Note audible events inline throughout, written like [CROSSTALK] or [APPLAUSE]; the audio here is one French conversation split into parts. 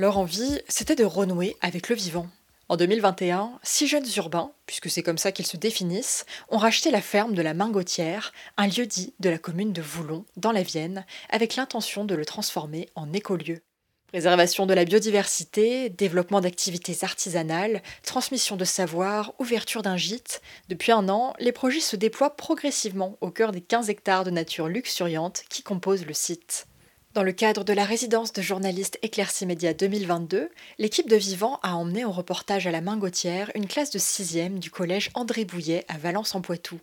Leur envie, c'était de renouer avec le vivant. En 2021, six jeunes urbains, puisque c'est comme ça qu'ils se définissent, ont racheté la ferme de la Mingotière, un lieu dit de la commune de Voulon, dans la Vienne, avec l'intention de le transformer en écolieu. Préservation de la biodiversité, développement d'activités artisanales, transmission de savoir, ouverture d'un gîte. Depuis un an, les projets se déploient progressivement au cœur des 15 hectares de nature luxuriante qui composent le site. Dans le cadre de la résidence de journaliste Éclaircie Média 2022, l'équipe de Vivant a emmené au reportage à la main Gautière une classe de 6e du collège André Bouillet à Valence-en-Poitou.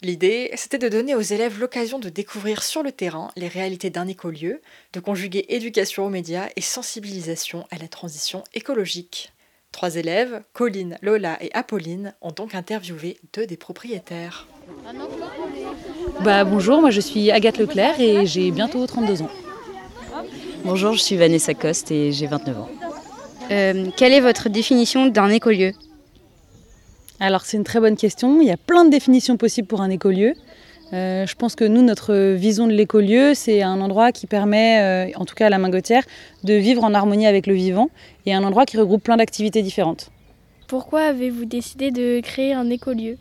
L'idée, c'était de donner aux élèves l'occasion de découvrir sur le terrain les réalités d'un écolieu, de conjuguer éducation aux médias et sensibilisation à la transition écologique. Trois élèves, Colline, Lola et Apolline, ont donc interviewé deux des propriétaires. Bah, bonjour, moi je suis Agathe Leclerc et j'ai bientôt 32 ans. Bonjour, je suis Vanessa Coste et j'ai 29 ans. Euh, quelle est votre définition d'un écolieu? Alors c'est une très bonne question. Il y a plein de définitions possibles pour un écolieu. Euh, je pense que nous, notre vision de l'écolieu, c'est un endroit qui permet, euh, en tout cas à la Mingotière, de vivre en harmonie avec le vivant et un endroit qui regroupe plein d'activités différentes. Pourquoi avez-vous décidé de créer un écolieu?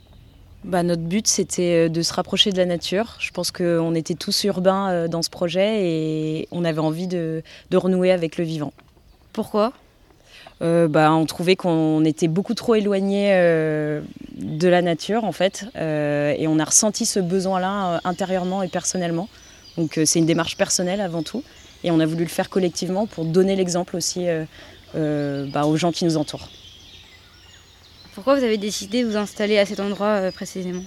Bah, notre but, c'était euh, de se rapprocher de la nature. Je pense qu'on était tous urbains euh, dans ce projet et on avait envie de, renouer avec le vivant. Pourquoi? Euh, bah, on trouvait qu'on était beaucoup trop éloigné de la nature en fait et on a ressenti ce besoin-là intérieurement et personnellement. Donc c'est une démarche personnelle avant tout et on a voulu le faire collectivement pour donner l'exemple aussi bah, aux gens qui nous entourent. Pourquoi vous avez décidé de vous installer à cet endroit euh, précisément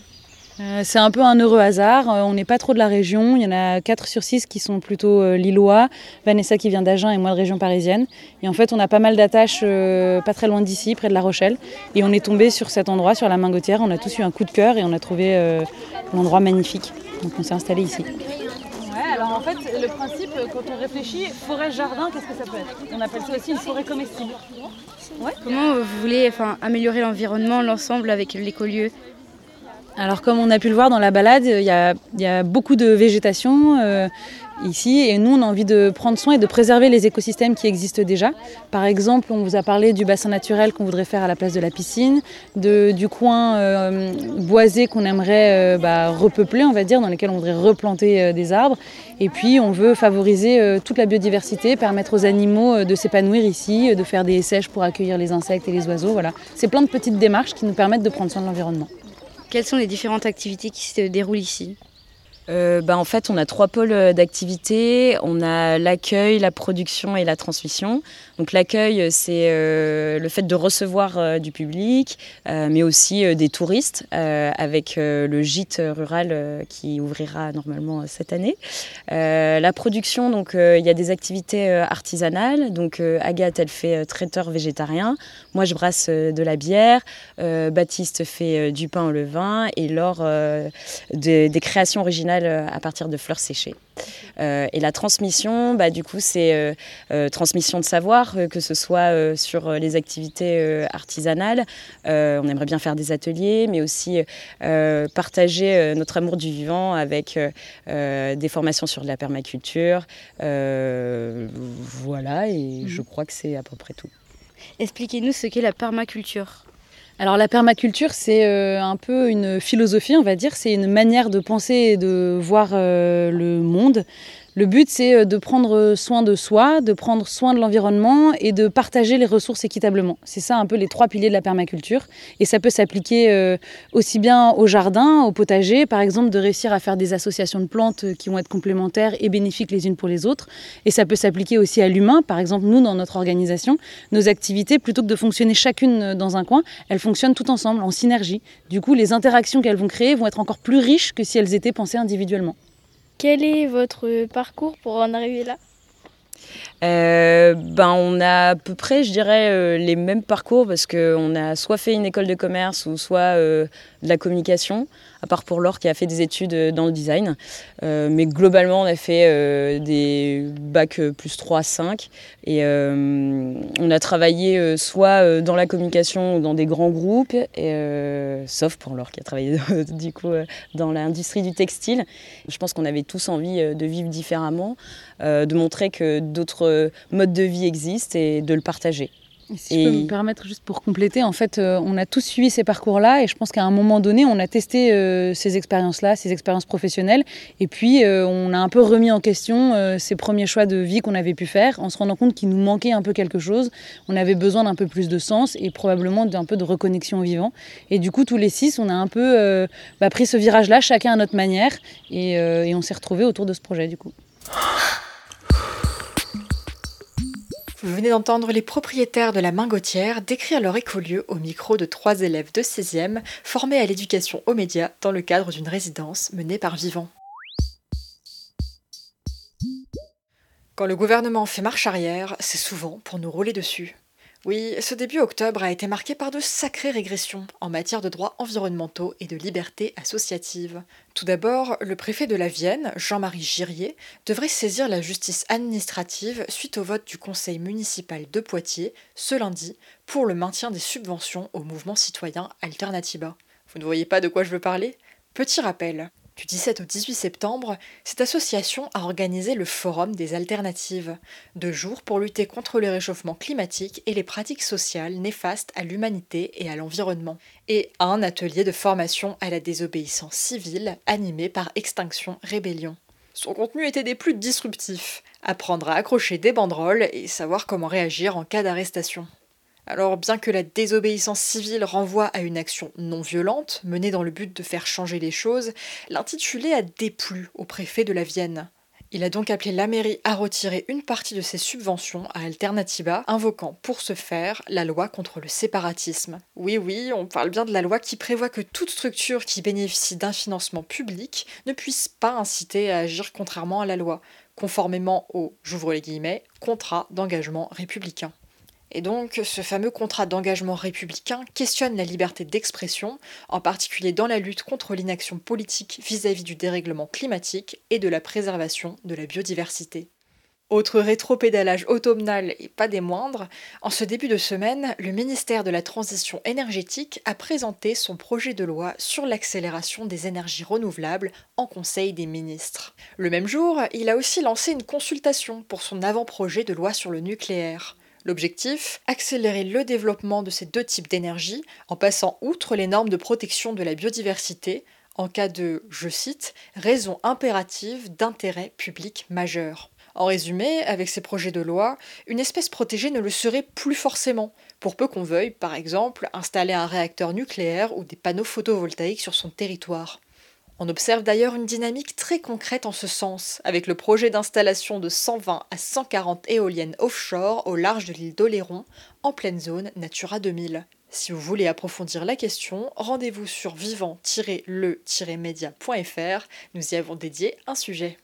euh, c'est un peu un heureux hasard. Euh, on n'est pas trop de la région. Il y en a 4 sur 6 qui sont plutôt lillois. Vanessa qui vient d'Agen et moi de région parisienne. Et en fait, on a pas mal d'attaches pas très loin d'ici, près de La Rochelle. Et on est tombé sur cet endroit, sur la main Gautière. On a tous eu un coup de cœur et on a trouvé l'endroit magnifique. Donc on s'est installé ici. Alors en fait, le principe, quand on réfléchit, forêt-jardin, qu'est-ce que ça peut être? On appelle ça aussi une forêt comestible. Comment vous voulez enfin, améliorer l'environnement, l'ensemble avec l'écolieu? Alors comme on a pu le voir dans la balade, il y a, beaucoup de végétation. Euh, ici et nous on a envie de prendre soin et de préserver les écosystèmes qui existent déjà. Par exemple, on vous a parlé du bassin naturel qu'on voudrait faire à la place de la piscine, du coin euh, boisé qu'on aimerait euh, bah, repeupler, on va dire, dans lequel on voudrait replanter euh, des arbres. Et puis on veut favoriser toute la biodiversité, permettre aux animaux de s'épanouir ici, de faire des sèches pour accueillir les insectes et les oiseaux. Voilà, c'est plein de petites démarches qui nous permettent de prendre soin de l'environnement. Quelles sont les différentes activités qui se déroulent ici? Euh, bah, en fait, on a trois pôles euh, d'activité. On a l'accueil, la production et la transmission. Donc l'accueil, c'est euh, le fait de recevoir du public, mais aussi des touristes, avec le gîte rural qui ouvrira normalement cette année. la production, donc il y a des activités artisanales. Donc Agathe, elle fait traiteur végétarien. Moi, je brasse de la bière. Baptiste fait du pain au levain et Laure des créations originales euh, à partir de fleurs séchées. Euh, et la transmission, bah, du coup, c'est euh, transmission de savoir, que ce soit sur les activités artisanales. on aimerait bien faire des ateliers, mais aussi partager notre amour du vivant avec des formations sur la permaculture. voilà, et je mhm. crois que c'est à peu près tout. Expliquez-nous ce qu'est la permaculture. Alors la permaculture, c'est euh, un peu une philosophie, on va dire, c'est une manière de penser et de voir euh, le monde le but, c'est euh, de prendre soin de soi, de prendre soin de l'environnement et de partager les ressources équitablement. C'est ça un peu les trois piliers de la permaculture. Et ça peut s'appliquer euh, aussi bien au jardin, au potager, par exemple, de réussir à faire des associations de plantes qui vont être complémentaires et bénéfiques les unes pour les autres. Et ça peut s'appliquer aussi à l'humain. Par exemple, nous, dans notre organisation, nos activités, plutôt que de fonctionner chacune dans un coin, elles fonctionnent toutes ensemble, en synergie. Du coup, les interactions qu'elles vont créer vont être encore plus riches que si elles étaient pensées individuellement. Quel est votre parcours pour en arriver là? Euh, ben, On a à peu près, je dirais, euh, les mêmes parcours parce qu'on a soit fait une école de commerce ou soit euh, de la communication, à part pour Laure qui a fait des études dans le design. mais globalement, on a fait des bacs plus 3, 5 et on a travaillé soit dans la communication ou dans des grands groupes, sauf pour Laure qui a travaillé [LAUGHS] dans l'industrie du textile. Je pense qu'on avait tous envie de vivre différemment, de montrer que d'autres euh, mode de vie existe et de le partager. si je peux me permettre juste pour compléter, en fait, euh, on a tous suivi ces parcours-là et je pense qu'à un moment donné, on a testé euh, ces expériences-là, ces expériences professionnelles, et puis on a un peu remis en question ces premiers choix de vie qu'on avait pu faire, en se rendant compte qu'il nous manquait un peu quelque chose. On avait besoin d'un peu plus de sens et probablement d'un peu de reconnexion au vivant. Et du coup, tous les six, on a un peu bah, pris ce virage-là, chacun à notre manière, et, et on s'est retrouvés autour de ce projet du coup. Vous venez d'entendre les propriétaires de la Mingotière décrire leur écolieu au micro de trois élèves de 16e formés à l'éducation aux médias dans le cadre d'une résidence menée par Vivant. Quand le gouvernement fait marche arrière, c'est souvent pour nous rouler dessus. Oui, ce début octobre a été marqué par de sacrées régressions en matière de droits environnementaux et de liberté associative. Tout d'abord, le préfet de la Vienne, Jean-Marie Girier, devrait saisir la justice administrative suite au vote du conseil municipal de Poitiers ce lundi pour le maintien des subventions au mouvement citoyen Alternativa. Vous ne voyez pas de quoi je veux parler? Petit rappel, du 17 au 18 septembre, cette association a organisé le Forum des alternatives, deux jours pour lutter contre le réchauffement climatique et les pratiques sociales néfastes à l'humanité et à l'environnement, et un atelier de formation à la désobéissance civile animé par Extinction Rébellion. Son contenu était des plus disruptifs, apprendre à accrocher des banderoles et savoir comment réagir en cas d'arrestation. Alors bien que la désobéissance civile renvoie à une action non violente, menée dans le but de faire changer les choses, l'intitulé a déplu au préfet de la Vienne. Il a donc appelé la mairie à retirer une partie de ses subventions à Alternativa, invoquant pour ce faire la loi contre le séparatisme. Oui oui, on parle bien de la loi qui prévoit que toute structure qui bénéficie d'un financement public ne puisse pas inciter à agir contrairement à la loi, conformément au, j'ouvre les guillemets, contrat d'engagement républicain. Et donc, ce fameux contrat d'engagement républicain questionne la liberté d'expression, en particulier dans la lutte contre l'inaction politique vis-à-vis du dérèglement climatique et de la préservation de la biodiversité. Autre rétropédalage automnal et pas des moindres, en ce début de semaine, le ministère de la Transition énergétique a présenté son projet de loi sur l'accélération des énergies renouvelables en Conseil des ministres. Le même jour, il a aussi lancé une consultation pour son avant-projet de loi sur le nucléaire. L'objectif Accélérer le développement de ces deux types d'énergie en passant outre les normes de protection de la biodiversité en cas de, je cite, raison impérative d'intérêt public majeur. En résumé, avec ces projets de loi, une espèce protégée ne le serait plus forcément, pour peu qu'on veuille, par exemple, installer un réacteur nucléaire ou des panneaux photovoltaïques sur son territoire. On observe d'ailleurs une dynamique très concrète en ce sens, avec le projet d'installation de 120 à 140 éoliennes offshore au large de l'île d'Oléron, en pleine zone Natura 2000. Si vous voulez approfondir la question, rendez-vous sur vivant-le-media.fr, nous y avons dédié un sujet.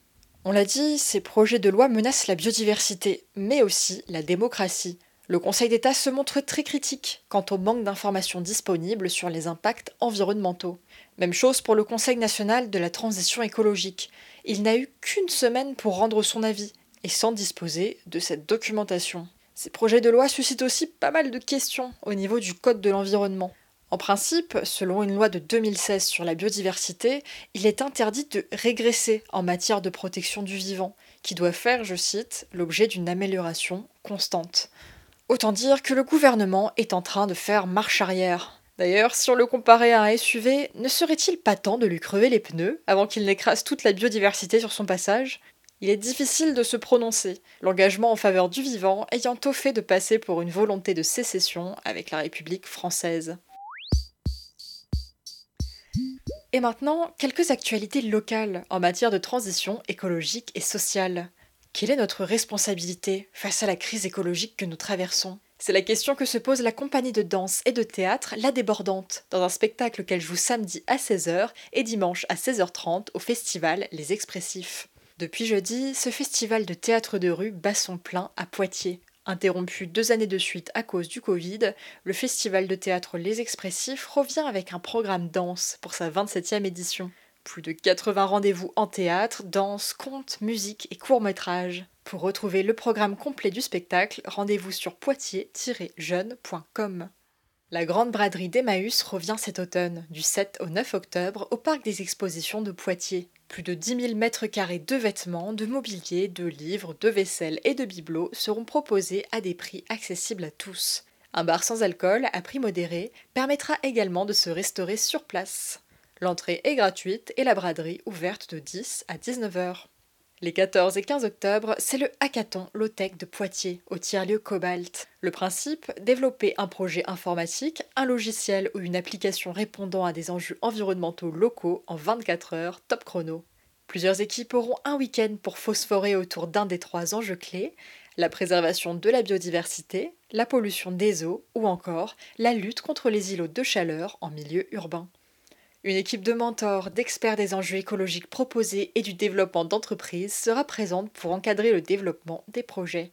On l'a dit, ces projets de loi menacent la biodiversité, mais aussi la démocratie. Le Conseil d'État se montre très critique quant au manque d'informations disponibles sur les impacts environnementaux. Même chose pour le Conseil national de la transition écologique. Il n'a eu qu'une semaine pour rendre son avis, et sans disposer de cette documentation. Ces projets de loi suscitent aussi pas mal de questions au niveau du Code de l'environnement. En principe, selon une loi de 2016 sur la biodiversité, il est interdit de régresser en matière de protection du vivant, qui doit faire, je cite, l'objet d'une amélioration constante. Autant dire que le gouvernement est en train de faire marche arrière. D'ailleurs, si on le comparait à un SUV, ne serait-il pas temps de lui crever les pneus avant qu'il n'écrase toute la biodiversité sur son passage? Il est difficile de se prononcer, l'engagement en faveur du vivant ayant au fait de passer pour une volonté de sécession avec la République française. Et maintenant, quelques actualités locales en matière de transition écologique et sociale. Quelle est notre responsabilité face à la crise écologique que nous traversons? C'est la question que se pose la compagnie de danse et de théâtre La Débordante, dans un spectacle qu'elle joue samedi à 16h et dimanche à 16h30 au festival Les Expressifs. Depuis jeudi, ce festival de théâtre de rue bat son plein à Poitiers. Interrompu deux années de suite à cause du Covid, le festival de théâtre Les Expressifs revient avec un programme danse pour sa 27e édition. Plus de 80 rendez-vous en théâtre, danse, contes, musique et courts-métrages. Pour retrouver le programme complet du spectacle, rendez-vous sur poitiers-jeune.com. La grande braderie d'Emmaüs revient cet automne, du 7 au 9 octobre, au parc des expositions de Poitiers. Plus de 10 000 mètres carrés de vêtements, de mobilier, de livres, de vaisselle et de bibelots seront proposés à des prix accessibles à tous. Un bar sans alcool, à prix modéré, permettra également de se restaurer sur place. L'entrée est gratuite et la braderie ouverte de 10 à 19 heures. Les 14 et 15 octobre, c'est le hackathon Low-Tech de Poitiers, au tiers-lieu Cobalt. Le principe, développer un projet informatique, un logiciel ou une application répondant à des enjeux environnementaux locaux en 24 heures, top chrono. Plusieurs équipes auront un week-end pour phosphorer autour d'un des trois enjeux clés, la préservation de la biodiversité, la pollution des eaux ou encore la lutte contre les îlots de chaleur en milieu urbain. Une équipe de mentors, d'experts des enjeux écologiques proposés et du développement d'entreprises sera présente pour encadrer le développement des projets.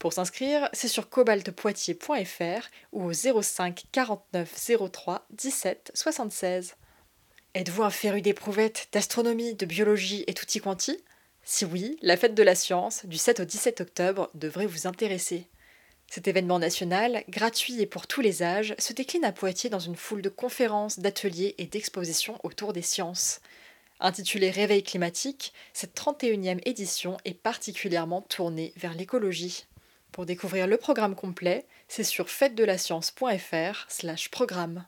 Pour s'inscrire, c'est sur cobaltpoitiers.fr ou au 05 49 03 17 76. Êtes-vous un féru d'éprouvettes, d'astronomie, de biologie et tutti quanti Si oui, la fête de la science, du 7 au 17 octobre, devrait vous intéresser. Cet événement national, gratuit et pour tous les âges, se décline à Poitiers dans une foule de conférences, d'ateliers et d'expositions autour des sciences. Intitulée Réveil climatique, cette 31e édition est particulièrement tournée vers l'écologie. Pour découvrir le programme complet, c'est sur fête-de-la-science.fr slash programme.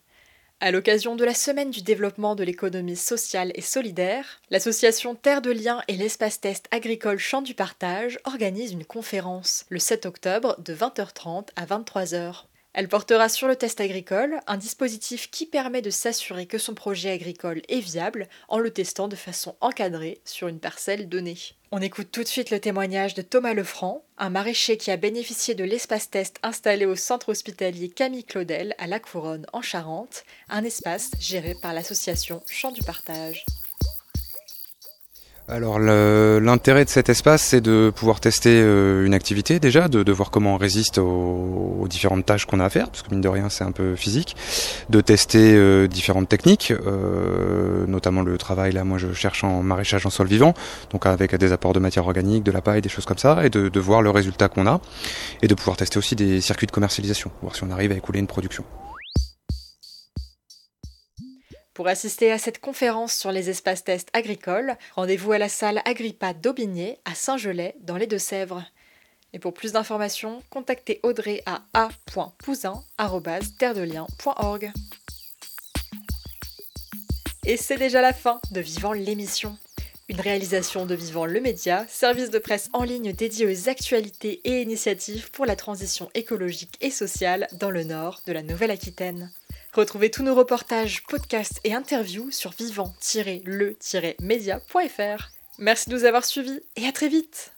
À l'occasion de la semaine du développement de l'économie sociale et solidaire, l'association Terre de Liens et l'espace test agricole Champ du Partage organisent une conférence le 7 octobre de 20h30 à 23h. Elle portera sur le test agricole, un dispositif qui permet de s'assurer que son projet agricole est viable en le testant de façon encadrée sur une parcelle donnée. On écoute tout de suite le témoignage de Thomas Lefranc, un maraîcher qui a bénéficié de l'espace test installé au centre hospitalier Camille Claudel à La Couronne en Charente, un espace géré par l'association Champ du Partage. Alors l'intérêt de cet espace, c'est de pouvoir tester euh, une activité déjà, de, voir comment on résiste aux, différentes tâches qu'on a à faire, parce que mine de rien c'est un peu physique, de tester euh, différentes techniques, euh, notamment le travail là, moi je cherche en maraîchage en sol vivant, donc avec des apports de matière organique, de la paille, des choses comme ça, et de, de voir le résultat qu'on a, et de pouvoir tester aussi des circuits de commercialisation, voir si on arrive à écouler une production. Pour assister à cette conférence sur les espaces tests agricoles, rendez-vous à la salle Agrippa d'Aubigné à Saint-Gelais dans les Deux-Sèvres. Et pour plus d'informations, contactez Audrey à a.pouzin.org. Et c'est déjà la fin de Vivant l'émission. Une réalisation de Vivant le Média, service de presse en ligne dédié aux actualités et initiatives pour la transition écologique et sociale dans le nord de la Nouvelle-Aquitaine. Retrouvez tous nos reportages, podcasts et interviews sur vivant-le-media.fr. Merci de nous avoir suivis et à très vite